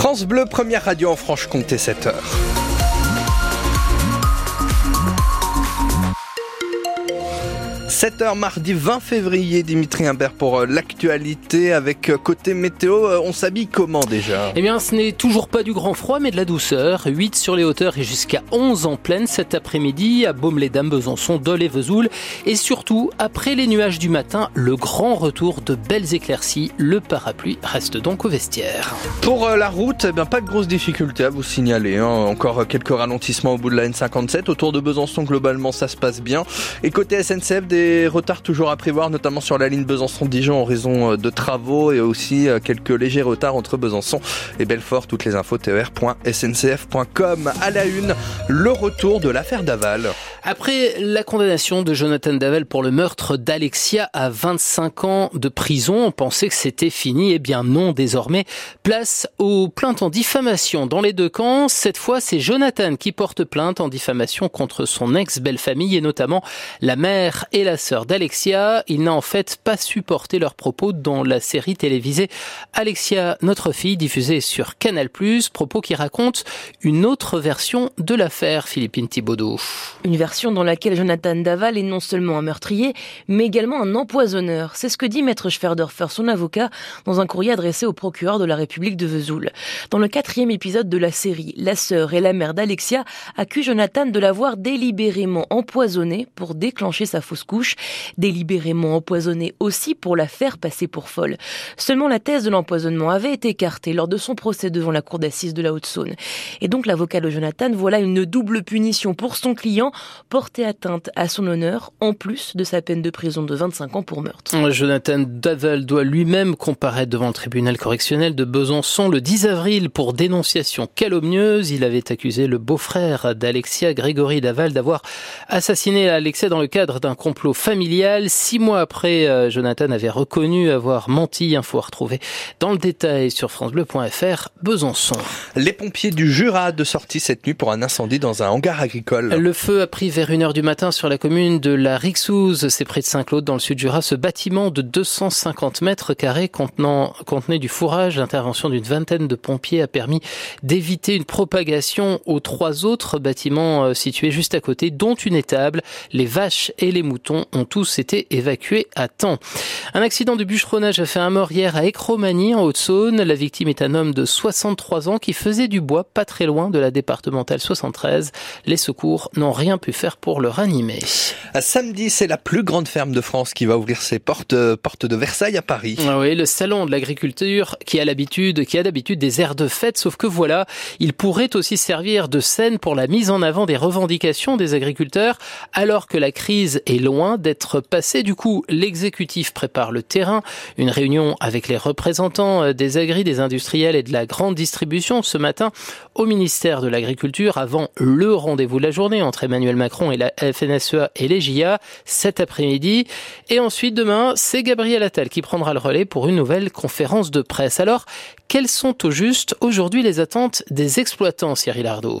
France Bleu, première radio en Franche-Comté, 7 7h mardi 20 février, Dimitri Imbert pour euh, l'actualité avec euh, côté météo. Euh, on s'habille comment déjà? Eh bien, ce n'est toujours pas du grand froid, mais de la douceur. 8 sur les hauteurs et jusqu'à 11 en pleine cet après-midi à Baume-les-Dames, Besançon, Dole et Vesoul. Et surtout, après les nuages du matin, le grand retour de belles éclaircies. Le parapluie reste donc au vestiaire. Pour la route, eh bien, pas de grosses difficultés à vous signaler. Hein. Encore quelques ralentissements au bout de la N57. Autour de Besançon, globalement, ça se passe bien. Et côté SNCF, des retards toujours à prévoir, notamment sur la ligne Besançon-Dijon en raison euh, de travaux et aussi euh, quelques légers retards entre Besançon et Belfort. Toutes les infos ter.sncf.com. À la une, le retour de l'affaire Daval. Après la condamnation de Jonathan Daval pour le meurtre d'Alexia à 25 ans de prison, on pensait que c'était fini. Eh bien non, désormais, place aux plaintes en diffamation dans les deux camps. Cette fois, c'est Jonathan qui porte plainte en diffamation contre son ex-belle-famille et notamment la mère et la sœur d'Alexia. Il n'a en fait pas supporté leurs propos dans la série télévisée Alexia, notre fille, diffusée sur Canal+, propos qui racontent une autre version de l'affaire Philippine Thibaudot. Dans laquelle Jonathan Daval est non seulement un meurtrier, mais également un empoisonneur. C'est ce que dit Maître Schwerdorfer, son avocat, dans un courrier adressé au procureur de la République de Vesoul. Dans le quatrième épisode de la série, la sœur et la mère d'Alexia accusent Jonathan de l'avoir délibérément empoisonné pour déclencher sa fausse couche délibérément empoisonnée aussi pour la faire passer pour folle. Seulement la thèse de l'empoisonnement avait été écartée lors de son procès devant la cour d'assises de la Haute-Saône. Et donc l'avocat de Jonathan voilà une double punition pour son client, porter atteinte à son honneur, en plus de sa peine de prison de 25 ans pour meurtre. Jonathan Daval doit lui-même comparaître devant le tribunal correctionnel de Besançon le 10 avril pour dénonciation calomnieuse. Il avait accusé le beau-frère d'Alexia, Grégory Daval, d'avoir assassiné Alexia dans le cadre d'un complot familiale. Six mois après, euh, Jonathan avait reconnu avoir menti. Info à retrouver dans le détail sur francebleu.fr Besançon. Les pompiers du Jura de sortie cette nuit pour un incendie dans un hangar agricole. Le feu a pris vers 1h du matin sur la commune de la Rixouze, c'est près de Saint-Claude dans le sud Jura. Ce bâtiment de 250 mètres carrés contenant, contenait du fourrage. L'intervention d'une vingtaine de pompiers a permis d'éviter une propagation aux trois autres bâtiments euh, situés juste à côté, dont une étable. Les vaches et les moutons ont tous été évacués à temps. Un accident de bûcheronnage a fait un mort hier à Écromanie en Haute-Saône. La victime est un homme de 63 ans qui faisait du bois pas très loin de la départementale 73. Les secours n'ont rien pu faire pour le ranimer. Samedi, c'est la plus grande ferme de France qui va ouvrir ses portes, euh, portes de Versailles à Paris. Ah oui, le salon de l'agriculture qui a l'habitude, qui a d'habitude des airs de fête, sauf que voilà, il pourrait aussi servir de scène pour la mise en avant des revendications des agriculteurs, alors que la crise est loin d'être passé. Du coup, l'exécutif prépare le terrain. Une réunion avec les représentants euh, des agris, des industriels et de la grande distribution ce matin au ministère de l'Agriculture avant le rendez-vous de la journée entre Emmanuel Macron et la FNSEA et les JA cet après-midi. Et ensuite, demain, c'est Gabriel Attal qui prendra le relais pour une nouvelle conférence de presse. Alors, quelles sont au juste aujourd'hui les attentes des exploitants, Cyril Ardo?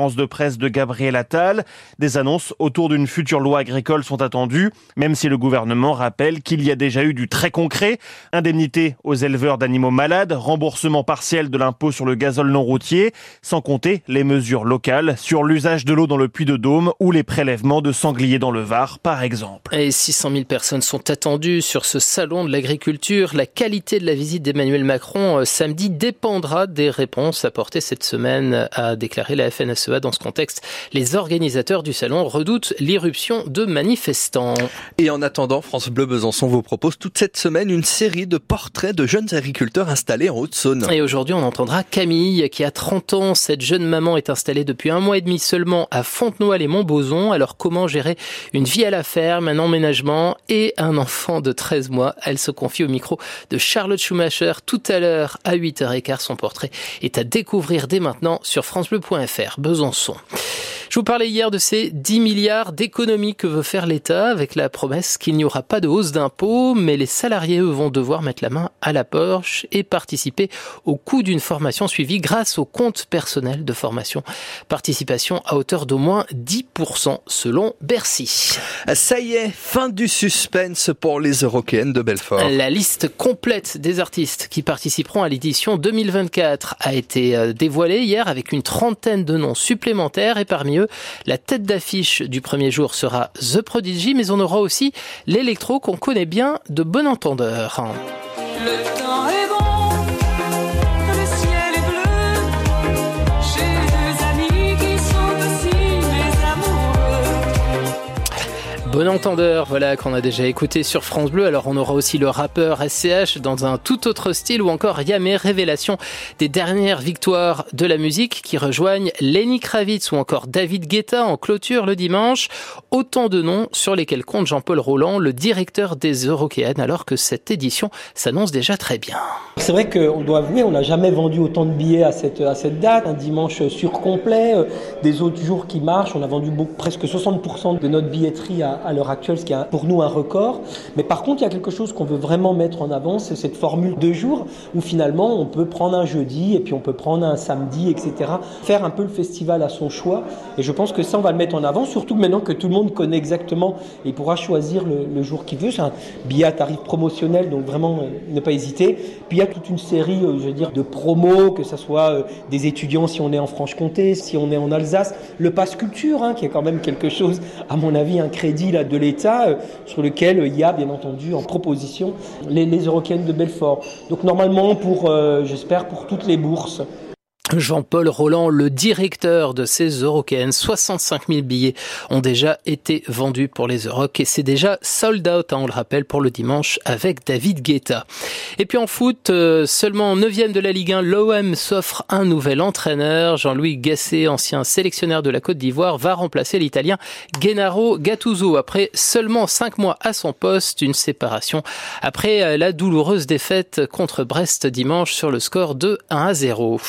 de presse de Gabriel Attal. Des annonces autour d'une future loi agricole sont attendues, même si le gouvernement rappelle qu'il y a déjà eu du très concret. Indemnité aux éleveurs d'animaux malades, remboursement partiel de l'impôt sur le gazole non routier, sans compter les mesures locales sur l'usage de l'eau dans le puits de Dôme ou les prélèvements de sangliers dans le Var, par exemple. Et 600 000 personnes sont attendues sur ce salon de l'agriculture. La qualité de la visite d'Emmanuel Macron euh, samedi dépendra des réponses apportées cette semaine, a déclaré la FNSE FNSEA. Dans ce contexte, les organisateurs du salon redoutent l'irruption de manifestants. Et en attendant, France Bleu Besançon vous propose toute cette semaine une série de portraits de jeunes agriculteurs installés en Haute-Saône. Et aujourd'hui, on entendra Camille, qui a 30 ans. Cette jeune maman est installée depuis un mois et demi seulement à Fontenoy et Montbozon. Alors comment gérer une vie à la ferme, un emménagement et un enfant de 13 mois? Elle se confie au micro de Charlotte Schumacher tout à l'heure à 8h15. Son portrait est à découvrir dès maintenant sur francebleu.fr. Besançon. Besançon. Je vous parlais hier de ces 10 milliards d'économies que veut faire l'État avec la promesse qu'il n'y aura pas de hausse d'impôts, mais les salariés, eux, vont devoir mettre la main à la poche et participer au coût d'une formation suivie grâce au compte personnel de formation. Participation à hauteur d'au moins 10% selon Bercy. Ça y est, fin du suspense pour les Eurokéennes de Belfort. La liste complète des artistes qui participeront à l'édition 2024 a été euh, dévoilée hier avec une trentaine de noms supplémentaires et parmi eux la tête d'affiche du premier jour sera The Prodigy, mais on aura aussi l'électro qu'on connaît bien de bon entendeur. Bon entendeur, voilà, qu'on a déjà écouté sur France Bleu. Alors on aura aussi le rappeur SCH dans un tout autre style ou encore Yamé, révélation des dernières victoires de la musique qui rejoignent Lenny Kravitz ou encore David Guetta en clôture le dimanche. Autant de noms sur lesquels compte Jean-Paul Roland, le directeur des Eurokéennes, alors que cette édition s'annonce déjà très bien. C'est vrai qu'on doit avouer, on n'a jamais vendu autant de billets à cette, à cette date. Un dimanche surcomplet, euh, des autres jours qui marchent. On a vendu presque 60% de notre billetterie à, à l'heure actuelle, ce qui est pour nous un record. Mais par contre, il y a quelque chose qu'on veut vraiment mettre en avant, c'est cette formule de jours où finalement on peut prendre un jeudi et puis on peut prendre un samedi, etc. Faire un peu le festival à son choix. Et je pense que ça, on va le mettre en avant, surtout maintenant que tout le monde connaît exactement et pourra choisir le, jour qu'il veut. C'est un billet à tarif promotionnel, donc vraiment euh, ne pas hésiter. Puis il y a toute une série, euh, je veux dire, de promos, que ce soit euh, des étudiants si on est en Franche-Comté, si on est en Alsace, le passe culture, hein, qui est quand même quelque chose, à mon avis, un crédit de l'État euh, sur lequel il y a bien entendu en proposition les, les de Belfort. Donc normalement pour, euh, j'espère, pour toutes les bourses. Jean-Paul Roland, le directeur de ces Eurocaines. 65 000 billets ont déjà été vendus pour les Euroc et c'est déjà sold out, hein, on le rappelle, pour le dimanche avec David Guetta. Et puis en foot, euh, seulement 9e de la Ligue 1, l'OM s'offre un nouvel entraîneur. Jean-Louis Gasset, ancien sélectionneur de la Côte d'Ivoire, va remplacer l'Italien Gennaro Gattuso après seulement 5 mois à son poste, une séparation après la douloureuse défaite contre Brest dimanche sur le score de 1 à 0.